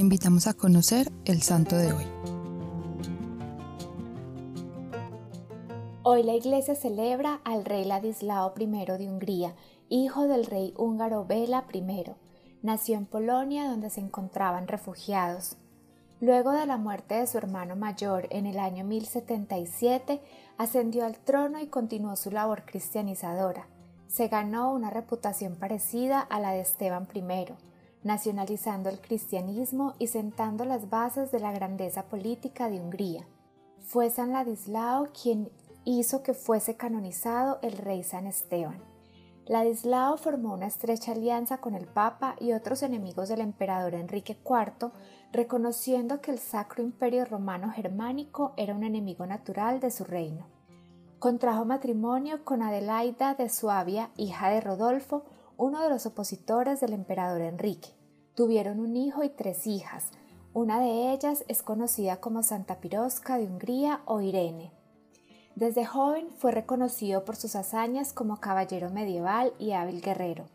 invitamos a conocer el santo de hoy. Hoy la iglesia celebra al rey Ladislao I de Hungría, hijo del rey húngaro Bela I. Nació en Polonia donde se encontraban refugiados. Luego de la muerte de su hermano mayor en el año 1077, ascendió al trono y continuó su labor cristianizadora. Se ganó una reputación parecida a la de Esteban I, nacionalizando el cristianismo y sentando las bases de la grandeza política de Hungría. Fue San Ladislao quien hizo que fuese canonizado el rey San Esteban. Ladislao formó una estrecha alianza con el Papa y otros enemigos del emperador Enrique IV, reconociendo que el Sacro Imperio Romano Germánico era un enemigo natural de su reino. Contrajo matrimonio con Adelaida de Suabia, hija de Rodolfo, uno de los opositores del emperador Enrique. Tuvieron un hijo y tres hijas. Una de ellas es conocida como Santa Pirosca de Hungría o Irene. Desde joven fue reconocido por sus hazañas como caballero medieval y hábil guerrero.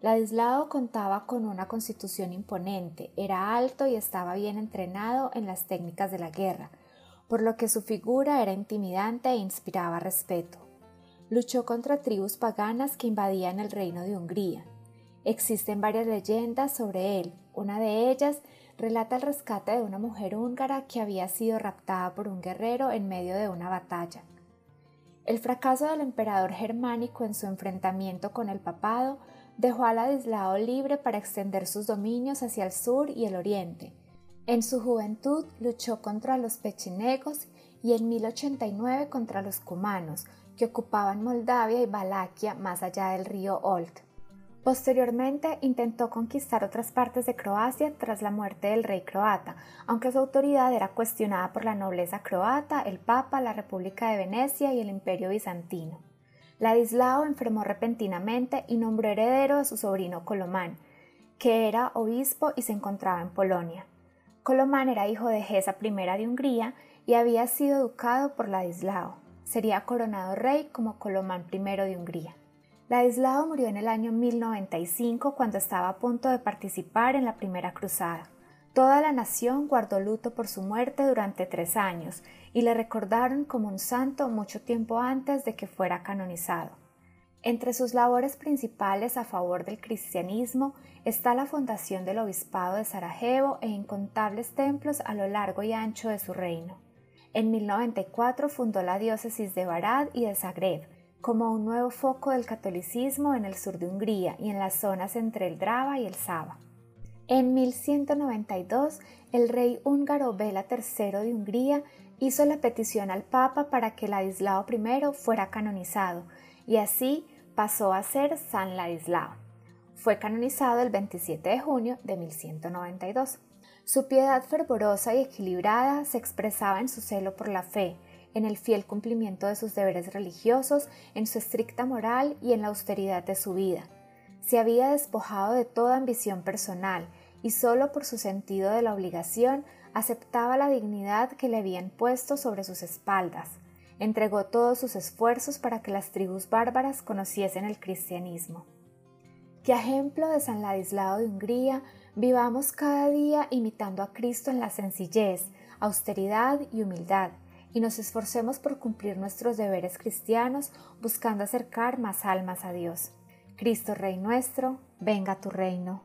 Ladislao contaba con una constitución imponente, era alto y estaba bien entrenado en las técnicas de la guerra, por lo que su figura era intimidante e inspiraba respeto. Luchó contra tribus paganas que invadían el reino de Hungría. Existen varias leyendas sobre él. Una de ellas relata el rescate de una mujer húngara que había sido raptada por un guerrero en medio de una batalla. El fracaso del emperador germánico en su enfrentamiento con el papado dejó a Ladislao libre para extender sus dominios hacia el sur y el oriente. En su juventud luchó contra los pechinegos y en 1089 contra los cumanos, que ocupaban Moldavia y Valaquia más allá del río Olt. Posteriormente intentó conquistar otras partes de Croacia tras la muerte del rey croata, aunque su autoridad era cuestionada por la nobleza croata, el Papa, la República de Venecia y el Imperio bizantino. Ladislao enfermó repentinamente y nombró heredero a su sobrino Colomán, que era obispo y se encontraba en Polonia. Colomán era hijo de Gesa I de Hungría y había sido educado por Ladislao sería coronado rey como Colomán I de Hungría. Ladislao murió en el año 1095 cuando estaba a punto de participar en la primera cruzada. Toda la nación guardó luto por su muerte durante tres años y le recordaron como un santo mucho tiempo antes de que fuera canonizado. Entre sus labores principales a favor del cristianismo está la fundación del obispado de Sarajevo e incontables templos a lo largo y ancho de su reino. En 1094 fundó la diócesis de Barad y de Zagreb, como un nuevo foco del catolicismo en el sur de Hungría y en las zonas entre el Drava y el Sava. En 1192, el rey húngaro Bela III de Hungría hizo la petición al Papa para que Ladislao I fuera canonizado, y así pasó a ser San Ladislao. Fue canonizado el 27 de junio de 1192. Su piedad fervorosa y equilibrada se expresaba en su celo por la fe, en el fiel cumplimiento de sus deberes religiosos, en su estricta moral y en la austeridad de su vida. Se había despojado de toda ambición personal y solo por su sentido de la obligación aceptaba la dignidad que le habían puesto sobre sus espaldas. Entregó todos sus esfuerzos para que las tribus bárbaras conociesen el cristianismo. Que ejemplo de San Ladislao de Hungría, vivamos cada día imitando a Cristo en la sencillez, austeridad y humildad, y nos esforcemos por cumplir nuestros deberes cristianos buscando acercar más almas a Dios. Cristo Rey nuestro, venga tu reino.